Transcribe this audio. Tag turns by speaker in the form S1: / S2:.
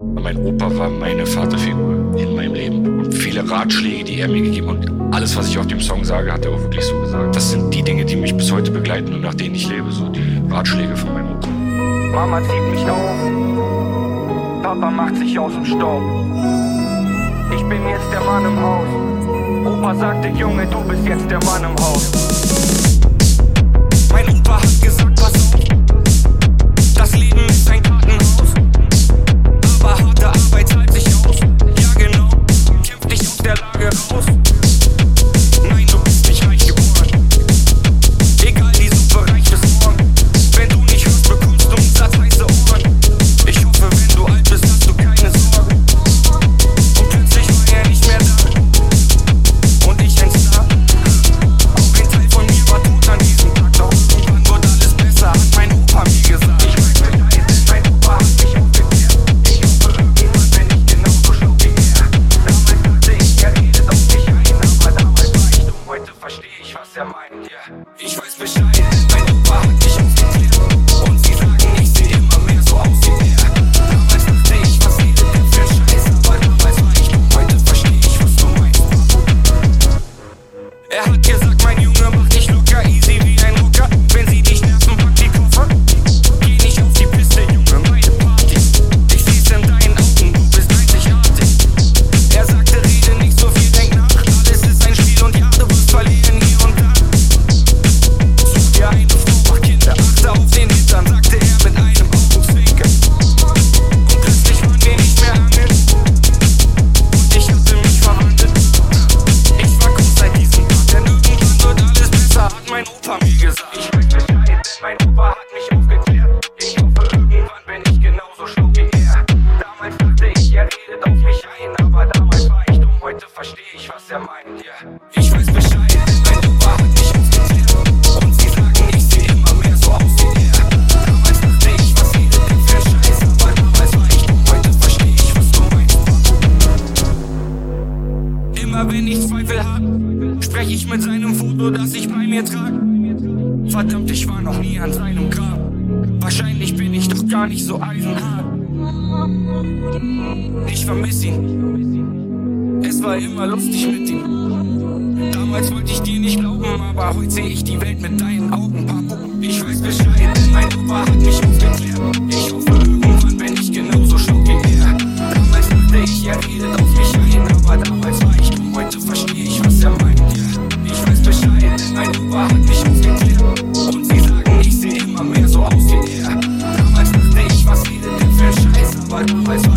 S1: Mein Opa war meine Vaterfigur in meinem Leben. Und viele Ratschläge, die er mir gegeben hat. Und alles, was ich auf dem Song sage, hat er auch wirklich so gesagt. Das sind die Dinge, die mich bis heute begleiten und nach denen ich lebe. So die Ratschläge von meinem Opa.
S2: Mama zieht mich auf. Papa macht sich aus dem Staub. Ich bin jetzt der Mann im Haus. Opa sagte, Junge, du bist jetzt der Mann im Haus. Ich weiß Bescheid, denn mein Opa hat mich aufgeklärt. Ich hoffe, irgendwann bin ich genauso schlau wie er. Damals dachte ich, er redet auf mich ein, aber damals war ich dumm, heute verstehe ich, was er meint. Yeah. Ich weiß Bescheid, denn mein Opa hat mich aufgeklärt. Und sie sagen, ich sehe immer mehr so aus wie er. Damals dachte ich, was redet der für Scheiß, aber damals war ich dumm, heute verstehe ich. Immer wenn ich Zweifel hab, sprech ich mit seinem Foto, das ich bei mir trag. Verdammt, ich war noch nie an seinem Grab. Wahrscheinlich bin ich doch gar nicht so eisenhart. Ich vermiss ihn. Es war immer lustig mit ihm. Damals wollte ich dir nicht glauben, aber heute sehe ich die Welt mit deinen Augen, Papo. Ich weiß Bescheid, mein Opa hat mich aufgeklärt. Ich hoffe, irgendwann bin ich genauso schlau wie er. Damals dachte ich, er redet auf mich ein, aber damals wie er.